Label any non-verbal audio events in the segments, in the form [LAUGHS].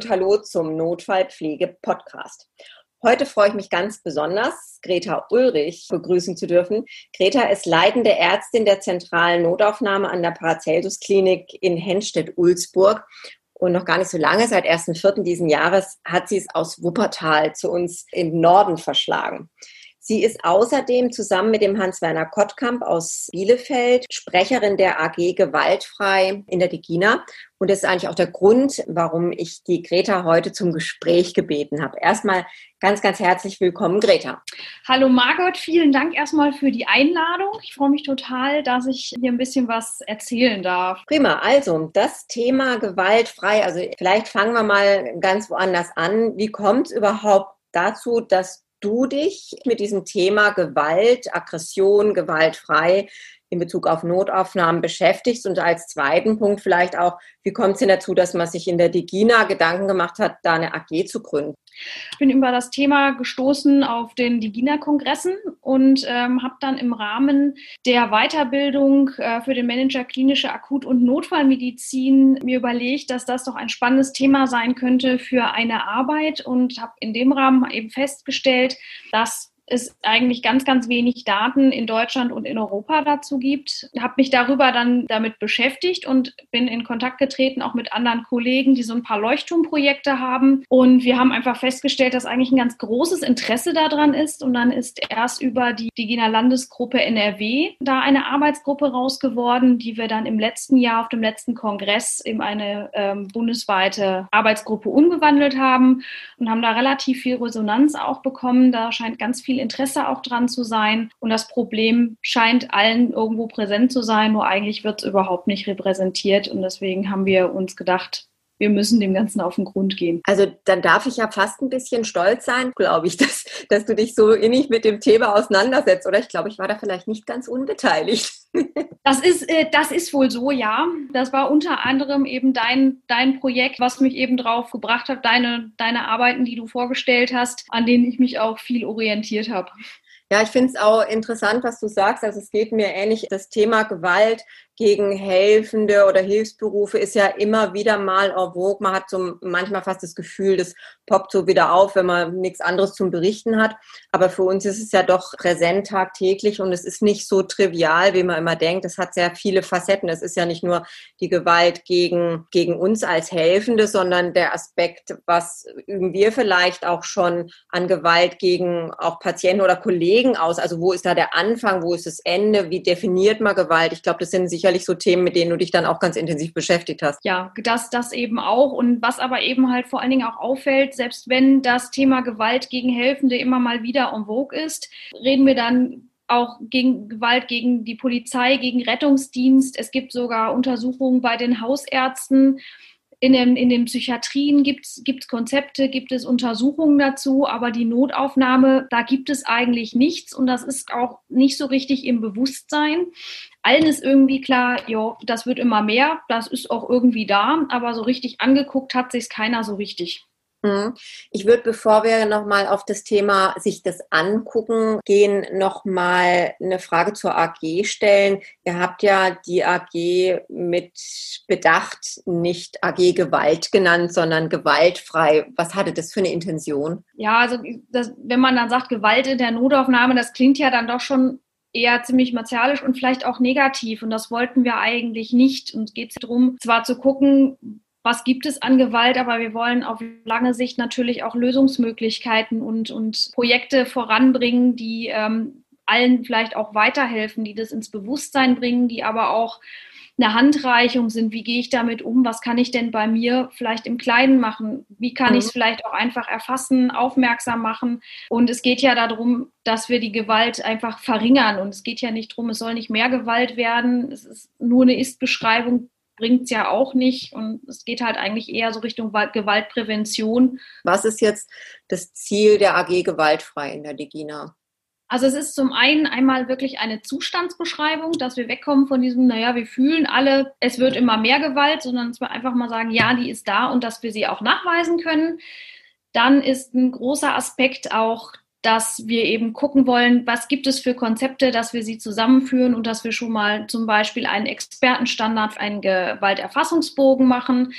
Und Hallo zum Notfallpflege-Podcast. Heute freue ich mich ganz besonders, Greta Ulrich begrüßen zu dürfen. Greta ist leitende Ärztin der zentralen Notaufnahme an der Paracelsus-Klinik in Henstedt-Ulzburg. Und noch gar nicht so lange, seit 1.4. diesen Jahres, hat sie es aus Wuppertal zu uns im Norden verschlagen. Sie ist außerdem zusammen mit dem Hans-Werner Kottkamp aus Bielefeld Sprecherin der AG Gewaltfrei in der Digina. Und das ist eigentlich auch der Grund, warum ich die Greta heute zum Gespräch gebeten habe. Erstmal ganz, ganz herzlich willkommen, Greta. Hallo Margot, vielen Dank erstmal für die Einladung. Ich freue mich total, dass ich hier ein bisschen was erzählen darf. Prima, also das Thema gewaltfrei, also vielleicht fangen wir mal ganz woanders an. Wie kommt es überhaupt dazu, dass du dich mit diesem Thema Gewalt, Aggression, gewaltfrei in Bezug auf Notaufnahmen beschäftigst und als zweiten Punkt vielleicht auch, wie kommt es denn dazu, dass man sich in der Digina Gedanken gemacht hat, da eine AG zu gründen? Ich bin über das Thema gestoßen auf den Digina-Kongressen und ähm, habe dann im Rahmen der Weiterbildung äh, für den Manager klinische Akut- und Notfallmedizin mir überlegt, dass das doch ein spannendes Thema sein könnte für eine Arbeit und habe in dem Rahmen eben festgestellt, dass es eigentlich ganz, ganz wenig Daten in Deutschland und in Europa dazu gibt. Habe mich darüber dann damit beschäftigt und bin in Kontakt getreten, auch mit anderen Kollegen, die so ein paar Leuchtturmprojekte haben. Und wir haben einfach festgestellt, dass eigentlich ein ganz großes Interesse daran ist. Und dann ist erst über die Digina Landesgruppe NRW da eine Arbeitsgruppe raus geworden, die wir dann im letzten Jahr auf dem letzten Kongress in eine ähm, bundesweite Arbeitsgruppe umgewandelt haben und haben da relativ viel Resonanz auch bekommen. Da scheint ganz viel Interesse auch dran zu sein. Und das Problem scheint allen irgendwo präsent zu sein, nur eigentlich wird es überhaupt nicht repräsentiert. Und deswegen haben wir uns gedacht, wir müssen dem Ganzen auf den Grund gehen. Also dann darf ich ja fast ein bisschen stolz sein, glaube ich, [LAUGHS] dass, dass du dich so innig mit dem Thema auseinandersetzt. Oder ich glaube, ich war da vielleicht nicht ganz unbeteiligt. [LAUGHS] Das ist, äh, das ist wohl so, ja. Das war unter anderem eben dein, dein Projekt, was mich eben drauf gebracht hat, deine, deine Arbeiten, die du vorgestellt hast, an denen ich mich auch viel orientiert habe. Ja, ich finde es auch interessant, was du sagst. Also es geht mir ähnlich. Das Thema Gewalt gegen Helfende oder Hilfsberufe ist ja immer wieder mal en vogue. Man hat so manchmal fast das Gefühl, das poppt so wieder auf, wenn man nichts anderes zum Berichten hat. Aber für uns ist es ja doch präsent tagtäglich und es ist nicht so trivial, wie man immer denkt. Es hat sehr viele Facetten. Es ist ja nicht nur die Gewalt gegen, gegen uns als Helfende, sondern der Aspekt, was üben wir vielleicht auch schon an Gewalt gegen auch Patienten oder Kollegen aus? Also wo ist da der Anfang? Wo ist das Ende? Wie definiert man Gewalt? Ich glaube, das sind sicher sicherlich so Themen, mit denen du dich dann auch ganz intensiv beschäftigt hast. Ja, das, das eben auch. Und was aber eben halt vor allen Dingen auch auffällt, selbst wenn das Thema Gewalt gegen Helfende immer mal wieder en vogue ist, reden wir dann auch gegen Gewalt gegen die Polizei, gegen Rettungsdienst. Es gibt sogar Untersuchungen bei den Hausärzten. In den, in den Psychiatrien gibt es Konzepte, gibt es Untersuchungen dazu, aber die Notaufnahme, da gibt es eigentlich nichts und das ist auch nicht so richtig im Bewusstsein. Allen ist irgendwie klar, ja, das wird immer mehr, das ist auch irgendwie da, aber so richtig angeguckt hat sich keiner so richtig. Mhm. Ich würde, bevor wir nochmal auf das Thema sich das angucken gehen, nochmal eine Frage zur AG stellen. Ihr habt ja die AG mit Bedacht nicht AG Gewalt genannt, sondern gewaltfrei. Was hatte das für eine Intention? Ja, also das, wenn man dann sagt Gewalt in der Notaufnahme, das klingt ja dann doch schon eher ziemlich martialisch und vielleicht auch negativ. Und das wollten wir eigentlich nicht. Und es geht darum, zwar zu gucken, was gibt es an Gewalt, aber wir wollen auf lange Sicht natürlich auch Lösungsmöglichkeiten und, und Projekte voranbringen, die ähm, allen vielleicht auch weiterhelfen, die das ins Bewusstsein bringen, die aber auch eine Handreichung sind. Wie gehe ich damit um? Was kann ich denn bei mir vielleicht im Kleinen machen? Wie kann mhm. ich es vielleicht auch einfach erfassen, aufmerksam machen? Und es geht ja darum, dass wir die Gewalt einfach verringern. Und es geht ja nicht darum, es soll nicht mehr Gewalt werden. Es ist nur eine Ist-Beschreibung bringt es ja auch nicht. Und es geht halt eigentlich eher so Richtung Gewaltprävention. Was ist jetzt das Ziel der AG Gewaltfrei in der Digina? Also es ist zum einen einmal wirklich eine Zustandsbeschreibung, dass wir wegkommen von diesem, naja, wir fühlen alle, es wird immer mehr Gewalt, sondern dass wir einfach mal sagen, ja, die ist da und dass wir sie auch nachweisen können. Dann ist ein großer Aspekt auch, dass wir eben gucken wollen, was gibt es für Konzepte, dass wir sie zusammenführen und dass wir schon mal zum Beispiel einen Expertenstandard, einen Gewalterfassungsbogen machen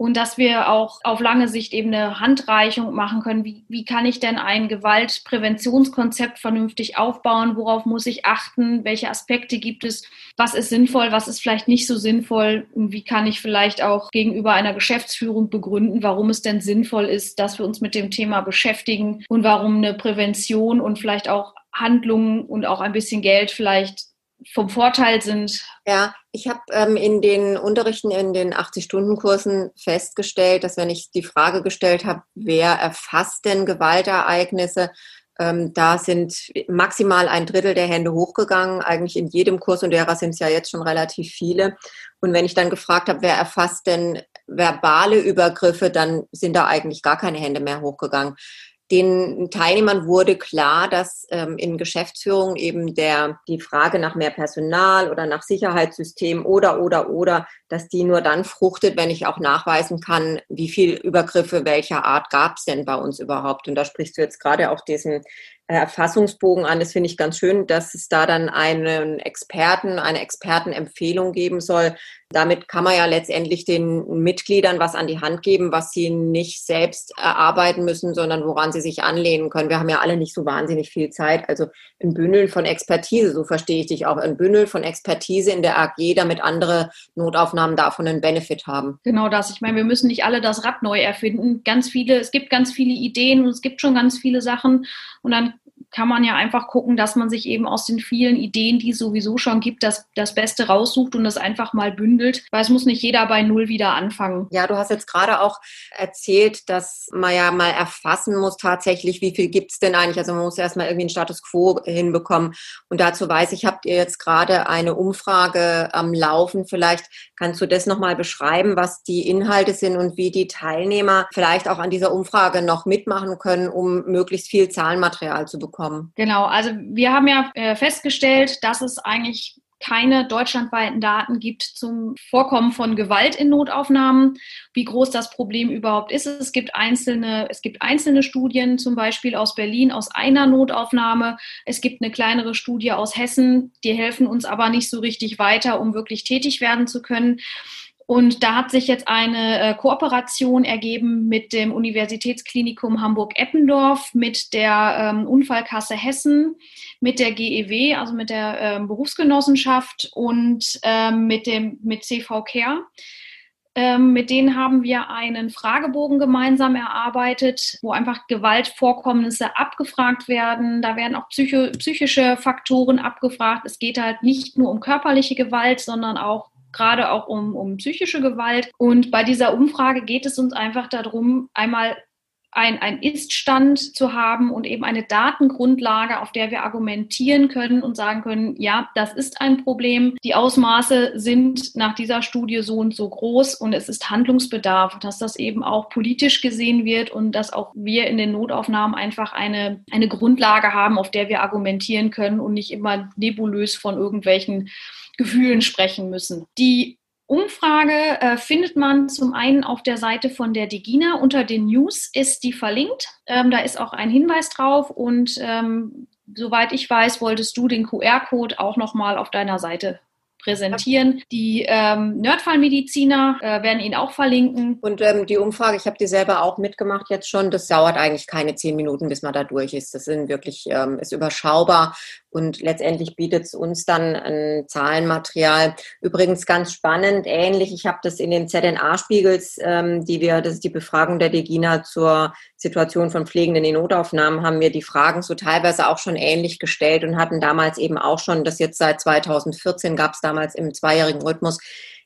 und dass wir auch auf lange Sicht eben eine Handreichung machen können. Wie, wie kann ich denn ein Gewaltpräventionskonzept vernünftig aufbauen? Worauf muss ich achten? Welche Aspekte gibt es? Was ist sinnvoll? Was ist vielleicht nicht so sinnvoll? Und wie kann ich vielleicht auch gegenüber einer Geschäftsführung begründen, warum es denn sinnvoll ist, dass wir uns mit dem Thema beschäftigen und warum eine Prävention und vielleicht auch Handlungen und auch ein bisschen Geld vielleicht vom Vorteil sind. Ja, ich habe ähm, in den Unterrichten in den 80-Stunden-Kursen festgestellt, dass wenn ich die Frage gestellt habe, wer erfasst denn Gewaltereignisse, ähm, da sind maximal ein Drittel der Hände hochgegangen, eigentlich in jedem Kurs und derer sind es ja jetzt schon relativ viele. Und wenn ich dann gefragt habe, wer erfasst denn verbale Übergriffe, dann sind da eigentlich gar keine Hände mehr hochgegangen den Teilnehmern wurde klar, dass ähm, in Geschäftsführung eben der, die Frage nach mehr Personal oder nach Sicherheitssystem oder, oder, oder, dass die nur dann fruchtet, wenn ich auch nachweisen kann, wie viel Übergriffe welcher Art gab es denn bei uns überhaupt. Und da sprichst du jetzt gerade auch diesen Erfassungsbogen an. Das finde ich ganz schön, dass es da dann einen Experten, eine Expertenempfehlung geben soll. Damit kann man ja letztendlich den Mitgliedern was an die Hand geben, was sie nicht selbst erarbeiten müssen, sondern woran sie sich anlehnen können. Wir haben ja alle nicht so wahnsinnig viel Zeit. Also ein Bündel von Expertise, so verstehe ich dich auch, ein Bündel von Expertise in der AG, damit andere Notaufnahmen davon einen Benefit haben. Genau das. Ich meine, wir müssen nicht alle das Rad neu erfinden. Ganz viele, es gibt ganz viele Ideen und es gibt schon ganz viele Sachen. Und dann kann man ja einfach gucken, dass man sich eben aus den vielen Ideen, die es sowieso schon gibt, das, das Beste raussucht und das einfach mal bündelt, weil es muss nicht jeder bei Null wieder anfangen. Ja, du hast jetzt gerade auch erzählt, dass man ja mal erfassen muss tatsächlich, wie viel gibt es denn eigentlich. Also man muss erstmal irgendwie einen Status quo hinbekommen. Und dazu weiß ich, habt ihr jetzt gerade eine Umfrage am Laufen. Vielleicht kannst du das nochmal beschreiben, was die Inhalte sind und wie die Teilnehmer vielleicht auch an dieser Umfrage noch mitmachen können, um möglichst viel Zahlenmaterial zu bekommen bekommen. Genau, also wir haben ja äh, festgestellt, dass es eigentlich keine deutschlandweiten Daten gibt zum Vorkommen von Gewalt in Notaufnahmen, wie groß das Problem überhaupt ist. Es gibt einzelne, es gibt einzelne Studien, zum Beispiel aus Berlin, aus einer Notaufnahme. Es gibt eine kleinere Studie aus Hessen, die helfen uns aber nicht so richtig weiter, um wirklich tätig werden zu können. Und da hat sich jetzt eine äh, Kooperation ergeben mit dem Universitätsklinikum Hamburg-Eppendorf, mit der ähm, Unfallkasse Hessen, mit der GEW, also mit der ähm, Berufsgenossenschaft und ähm, mit dem mit CV Care. Ähm, mit denen haben wir einen Fragebogen gemeinsam erarbeitet, wo einfach Gewaltvorkommnisse abgefragt werden. Da werden auch psycho, psychische Faktoren abgefragt. Es geht halt nicht nur um körperliche Gewalt, sondern auch gerade auch um, um psychische Gewalt. Und bei dieser Umfrage geht es uns einfach darum, einmal ein, ein Ist-Stand zu haben und eben eine Datengrundlage, auf der wir argumentieren können und sagen können, ja, das ist ein Problem. Die Ausmaße sind nach dieser Studie so und so groß und es ist Handlungsbedarf, dass das eben auch politisch gesehen wird und dass auch wir in den Notaufnahmen einfach eine, eine Grundlage haben, auf der wir argumentieren können und nicht immer nebulös von irgendwelchen Gefühlen sprechen müssen. Die Umfrage äh, findet man zum einen auf der Seite von der Digina. Unter den News ist die verlinkt. Ähm, da ist auch ein Hinweis drauf und ähm, soweit ich weiß, wolltest du den QR-Code auch nochmal auf deiner Seite präsentieren. Die ähm, Nerdfallmediziner äh, werden ihn auch verlinken. Und ähm, die Umfrage, ich habe die selber auch mitgemacht jetzt schon. Das dauert eigentlich keine zehn Minuten, bis man da durch ist. Das sind wirklich ähm, ist überschaubar und letztendlich bietet es uns dann ein Zahlenmaterial. Übrigens ganz spannend, ähnlich. Ich habe das in den ZNA-Spiegels, ähm, die wir, das ist die Befragung der Degina zur Situation von Pflegenden in Notaufnahmen, haben wir die Fragen so teilweise auch schon ähnlich gestellt und hatten damals eben auch schon, das jetzt seit 2014 gab es damals im zweijährigen Rhythmus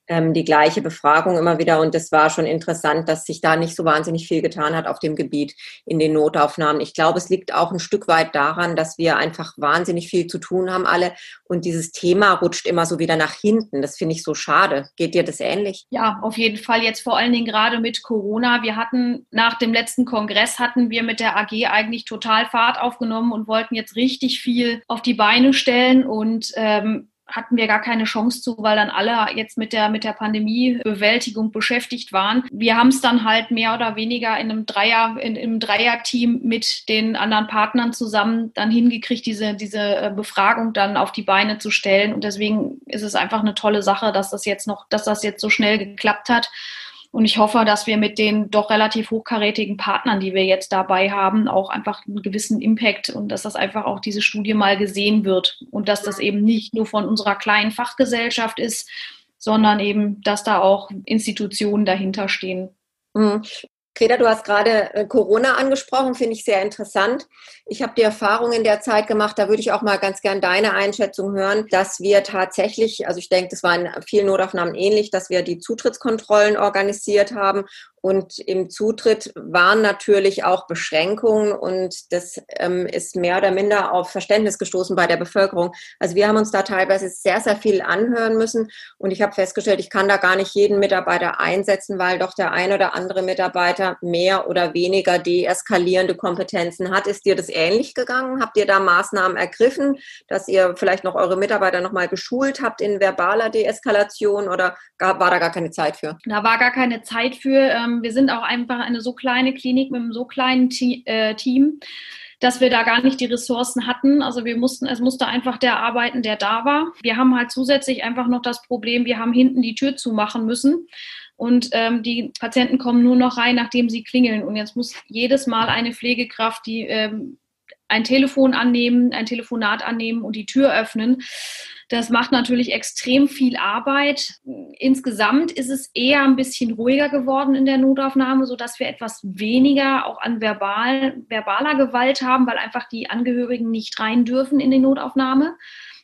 ähm, die gleiche Befragung immer wieder. Und das war schon interessant, dass sich da nicht so wahnsinnig viel getan hat auf dem Gebiet in den Notaufnahmen. Ich glaube, es liegt auch ein Stück weit daran, dass wir einfach wahnsinnig viel zu tun haben alle. Und dieses Thema rutscht immer so wieder nach hinten. Das finde ich so schade. Geht dir das ähnlich? Ja, auf jeden Fall. Jetzt vor allen Dingen gerade mit Corona. Wir hatten nach dem letzten Kongress hatten wir mit der AG eigentlich total Fahrt aufgenommen und wollten jetzt richtig viel auf die Beine stellen und ähm, hatten wir gar keine Chance zu, weil dann alle jetzt mit der, mit der Pandemiebewältigung beschäftigt waren. Wir haben es dann halt mehr oder weniger in einem Dreier, in, im Dreierteam mit den anderen Partnern zusammen dann hingekriegt, diese, diese äh, Befragung dann auf die Beine zu stellen. Und deswegen ist es einfach eine tolle Sache, dass das jetzt noch, dass das jetzt so schnell geklappt hat. Und ich hoffe, dass wir mit den doch relativ hochkarätigen Partnern, die wir jetzt dabei haben, auch einfach einen gewissen Impact und dass das einfach auch diese Studie mal gesehen wird und dass das eben nicht nur von unserer kleinen Fachgesellschaft ist, sondern eben, dass da auch Institutionen dahinter stehen. Mhm. Greta, du hast gerade äh, Corona angesprochen, finde ich sehr interessant. Ich habe die Erfahrung in der Zeit gemacht, da würde ich auch mal ganz gern deine Einschätzung hören, dass wir tatsächlich, also ich denke, das war in vielen Notaufnahmen ähnlich, dass wir die Zutrittskontrollen organisiert haben und im Zutritt waren natürlich auch Beschränkungen und das ähm, ist mehr oder minder auf Verständnis gestoßen bei der Bevölkerung. Also wir haben uns da teilweise sehr, sehr viel anhören müssen und ich habe festgestellt, ich kann da gar nicht jeden Mitarbeiter einsetzen, weil doch der ein oder andere Mitarbeiter mehr oder weniger deeskalierende Kompetenzen hat. Ist dir das ähnlich gegangen? Habt ihr da Maßnahmen ergriffen, dass ihr vielleicht noch eure Mitarbeiter nochmal geschult habt in verbaler Deeskalation oder war da gar keine Zeit für? Da war gar keine Zeit für. Ähm wir sind auch einfach eine so kleine Klinik mit einem so kleinen äh, Team, dass wir da gar nicht die Ressourcen hatten. Also wir mussten, es musste einfach der arbeiten, der da war. Wir haben halt zusätzlich einfach noch das Problem, wir haben hinten die Tür zumachen müssen. Und ähm, die Patienten kommen nur noch rein, nachdem sie klingeln. Und jetzt muss jedes Mal eine Pflegekraft, die ähm, ein Telefon annehmen, ein Telefonat annehmen und die Tür öffnen. Das macht natürlich extrem viel Arbeit. Insgesamt ist es eher ein bisschen ruhiger geworden in der Notaufnahme, sodass wir etwas weniger auch an verbal, verbaler Gewalt haben, weil einfach die Angehörigen nicht rein dürfen in die Notaufnahme.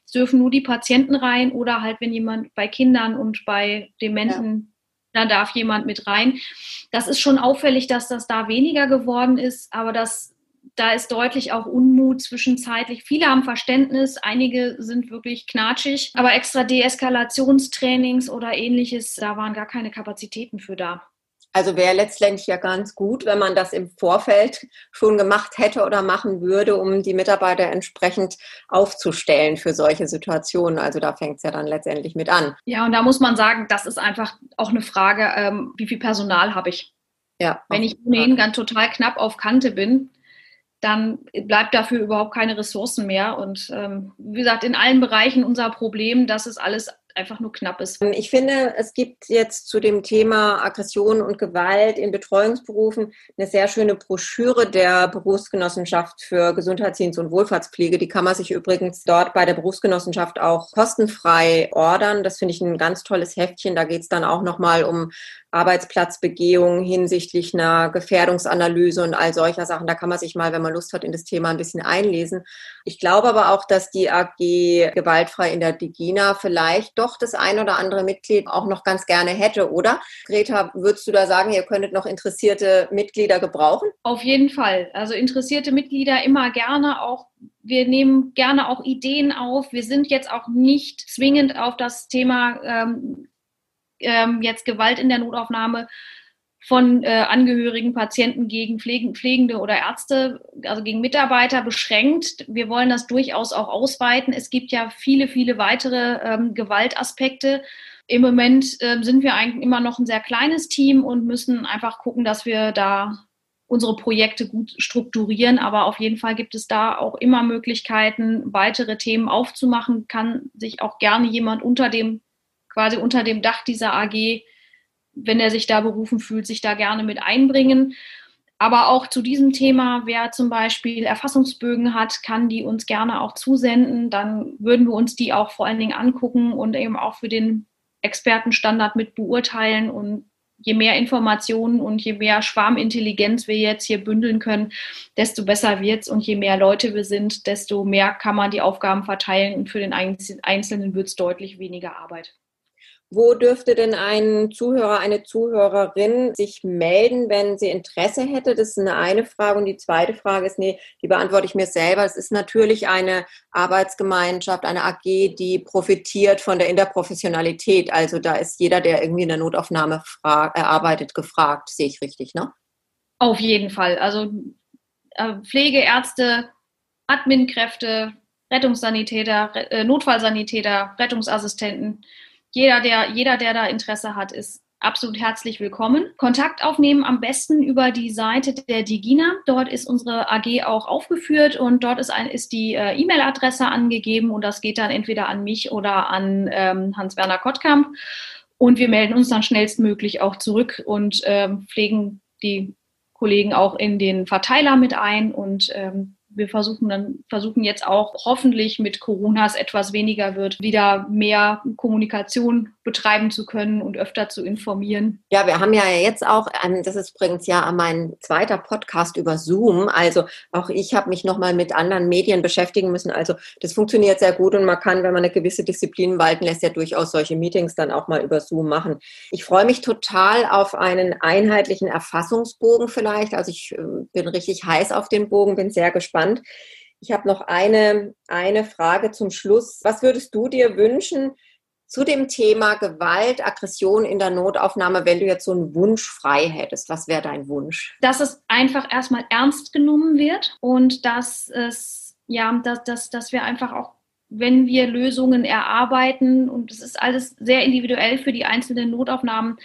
Es dürfen nur die Patienten rein oder halt, wenn jemand bei Kindern und bei Dementen, ja. dann darf jemand mit rein. Das ist schon auffällig, dass das da weniger geworden ist, aber das da ist deutlich auch Unmut zwischenzeitlich. Viele haben Verständnis, einige sind wirklich knatschig, aber extra Deeskalationstrainings oder ähnliches, da waren gar keine Kapazitäten für da. Also wäre letztendlich ja ganz gut, wenn man das im Vorfeld schon gemacht hätte oder machen würde, um die Mitarbeiter entsprechend aufzustellen für solche Situationen. Also da fängt es ja dann letztendlich mit an. Ja, und da muss man sagen, das ist einfach auch eine Frage, ähm, wie viel Personal habe ich? Ja. Wenn ich ohnehin ganz total knapp auf Kante bin, dann bleibt dafür überhaupt keine Ressourcen mehr. Und ähm, wie gesagt, in allen Bereichen unser Problem, dass es alles einfach nur knapp ist. Ich finde, es gibt jetzt zu dem Thema Aggression und Gewalt in Betreuungsberufen eine sehr schöne Broschüre der Berufsgenossenschaft für Gesundheitsdienst und Wohlfahrtspflege. Die kann man sich übrigens dort bei der Berufsgenossenschaft auch kostenfrei ordern. Das finde ich ein ganz tolles Heftchen. Da geht es dann auch nochmal um Arbeitsplatzbegehung hinsichtlich einer Gefährdungsanalyse und all solcher Sachen. Da kann man sich mal, wenn man Lust hat, in das Thema ein bisschen einlesen. Ich glaube aber auch, dass die AG gewaltfrei in der Digina vielleicht doch das ein oder andere Mitglied auch noch ganz gerne hätte, oder? Greta, würdest du da sagen, ihr könntet noch interessierte Mitglieder gebrauchen? Auf jeden Fall. Also interessierte Mitglieder immer gerne auch wir nehmen gerne auch Ideen auf. Wir sind jetzt auch nicht zwingend auf das Thema ähm, ähm, jetzt Gewalt in der Notaufnahme von äh, Angehörigen, Patienten gegen Pflegen, Pflegende oder Ärzte, also gegen Mitarbeiter beschränkt. Wir wollen das durchaus auch ausweiten. Es gibt ja viele, viele weitere ähm, Gewaltaspekte. Im Moment äh, sind wir eigentlich immer noch ein sehr kleines Team und müssen einfach gucken, dass wir da unsere Projekte gut strukturieren. Aber auf jeden Fall gibt es da auch immer Möglichkeiten, weitere Themen aufzumachen. Kann sich auch gerne jemand unter dem quasi unter dem Dach dieser AG, wenn er sich da berufen fühlt, sich da gerne mit einbringen. Aber auch zu diesem Thema, wer zum Beispiel Erfassungsbögen hat, kann die uns gerne auch zusenden. Dann würden wir uns die auch vor allen Dingen angucken und eben auch für den Expertenstandard mit beurteilen. Und je mehr Informationen und je mehr Schwarmintelligenz wir jetzt hier bündeln können, desto besser wird es. Und je mehr Leute wir sind, desto mehr kann man die Aufgaben verteilen. Und für den Einzelnen wird es deutlich weniger Arbeit. Wo dürfte denn ein Zuhörer, eine Zuhörerin sich melden, wenn sie Interesse hätte? Das ist eine eine Frage. Und die zweite Frage ist, nee, die beantworte ich mir selber. Es ist natürlich eine Arbeitsgemeinschaft, eine AG, die profitiert von der Interprofessionalität. Also da ist jeder, der irgendwie in der Notaufnahme erarbeitet, gefragt. Sehe ich richtig, ne? Auf jeden Fall. Also äh, Pflegeärzte, Adminkräfte, Rettungssanitäter, äh, Notfallsanitäter, Rettungsassistenten jeder, der, jeder, der da Interesse hat, ist absolut herzlich willkommen. Kontakt aufnehmen am besten über die Seite der Digina. Dort ist unsere AG auch aufgeführt und dort ist, ein, ist die äh, E-Mail-Adresse angegeben und das geht dann entweder an mich oder an ähm, Hans-Werner Kottkamp. Und wir melden uns dann schnellstmöglich auch zurück und ähm, pflegen die Kollegen auch in den Verteiler mit ein und ähm, wir versuchen dann, versuchen jetzt auch hoffentlich mit Corona es etwas weniger wird, wieder mehr Kommunikation betreiben zu können und öfter zu informieren. Ja, wir haben ja jetzt auch, das ist übrigens ja mein zweiter Podcast über Zoom. Also auch ich habe mich nochmal mit anderen Medien beschäftigen müssen. Also das funktioniert sehr gut und man kann, wenn man eine gewisse Disziplin walten lässt, ja durchaus solche Meetings dann auch mal über Zoom machen. Ich freue mich total auf einen einheitlichen Erfassungsbogen vielleicht. Also ich äh, bin richtig heiß auf den Bogen, bin sehr gespannt. Ich habe noch eine, eine Frage zum Schluss. Was würdest du dir wünschen, zu dem Thema Gewalt, Aggression in der Notaufnahme, wenn du jetzt so einen Wunsch frei hättest, was wäre dein Wunsch? Dass es einfach erstmal ernst genommen wird und dass es, ja, dass, dass, dass wir einfach auch, wenn wir Lösungen erarbeiten, und es ist alles sehr individuell für die einzelnen Notaufnahmen,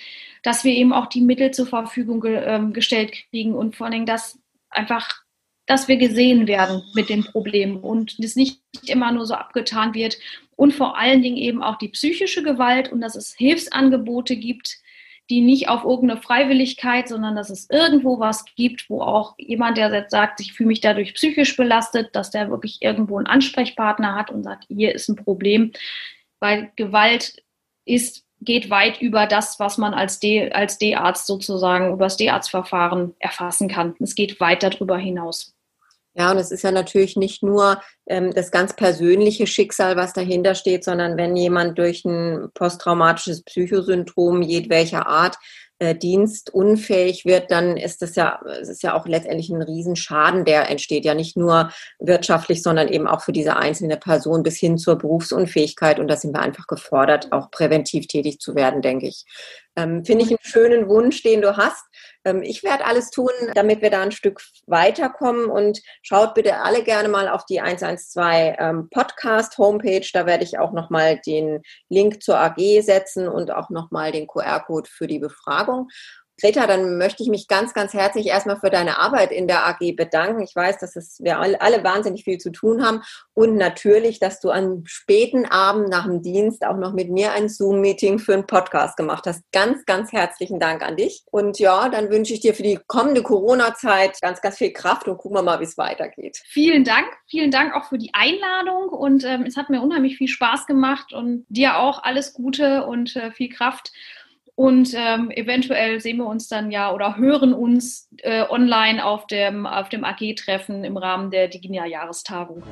dass wir eben auch die Mittel zur Verfügung ge, äh, gestellt kriegen und vor Dingen, dass einfach dass wir gesehen werden mit dem Problem und es nicht immer nur so abgetan wird und vor allen Dingen eben auch die psychische Gewalt und dass es Hilfsangebote gibt, die nicht auf irgendeine Freiwilligkeit, sondern dass es irgendwo was gibt, wo auch jemand, der jetzt sagt, ich fühle mich dadurch psychisch belastet, dass der wirklich irgendwo einen Ansprechpartner hat und sagt, hier ist ein Problem, weil Gewalt ist geht weit über das, was man als D, als D-Arzt sozusagen über das D-Arztverfahren erfassen kann. Es geht weit darüber hinaus. Ja, und es ist ja natürlich nicht nur ähm, das ganz persönliche Schicksal, was dahinter steht, sondern wenn jemand durch ein posttraumatisches Psychosyndrom jedwelcher Art äh, dienstunfähig wird, dann ist das ja, es ist ja auch letztendlich ein Riesenschaden, der entsteht ja nicht nur wirtschaftlich, sondern eben auch für diese einzelne Person bis hin zur Berufsunfähigkeit. Und da sind wir einfach gefordert, auch präventiv tätig zu werden, denke ich. Ähm, Finde ich einen schönen Wunsch, den du hast. Ähm, ich werde alles tun, damit wir da ein Stück weiterkommen und schaut bitte alle gerne mal auf die 112 ähm, Podcast Homepage. Da werde ich auch nochmal den Link zur AG setzen und auch nochmal den QR-Code für die Befragung. Greta, dann möchte ich mich ganz, ganz herzlich erstmal für deine Arbeit in der AG bedanken. Ich weiß, dass es, wir alle wahnsinnig viel zu tun haben und natürlich, dass du am späten Abend nach dem Dienst auch noch mit mir ein Zoom-Meeting für einen Podcast gemacht hast. Ganz, ganz herzlichen Dank an dich. Und ja, dann wünsche ich dir für die kommende Corona-Zeit ganz, ganz viel Kraft und gucken wir mal, wie es weitergeht. Vielen Dank. Vielen Dank auch für die Einladung und ähm, es hat mir unheimlich viel Spaß gemacht und dir auch alles Gute und äh, viel Kraft. Und ähm, eventuell sehen wir uns dann ja oder hören uns äh, online auf dem, auf dem AG-Treffen im Rahmen der Diginia-Jahrestagung.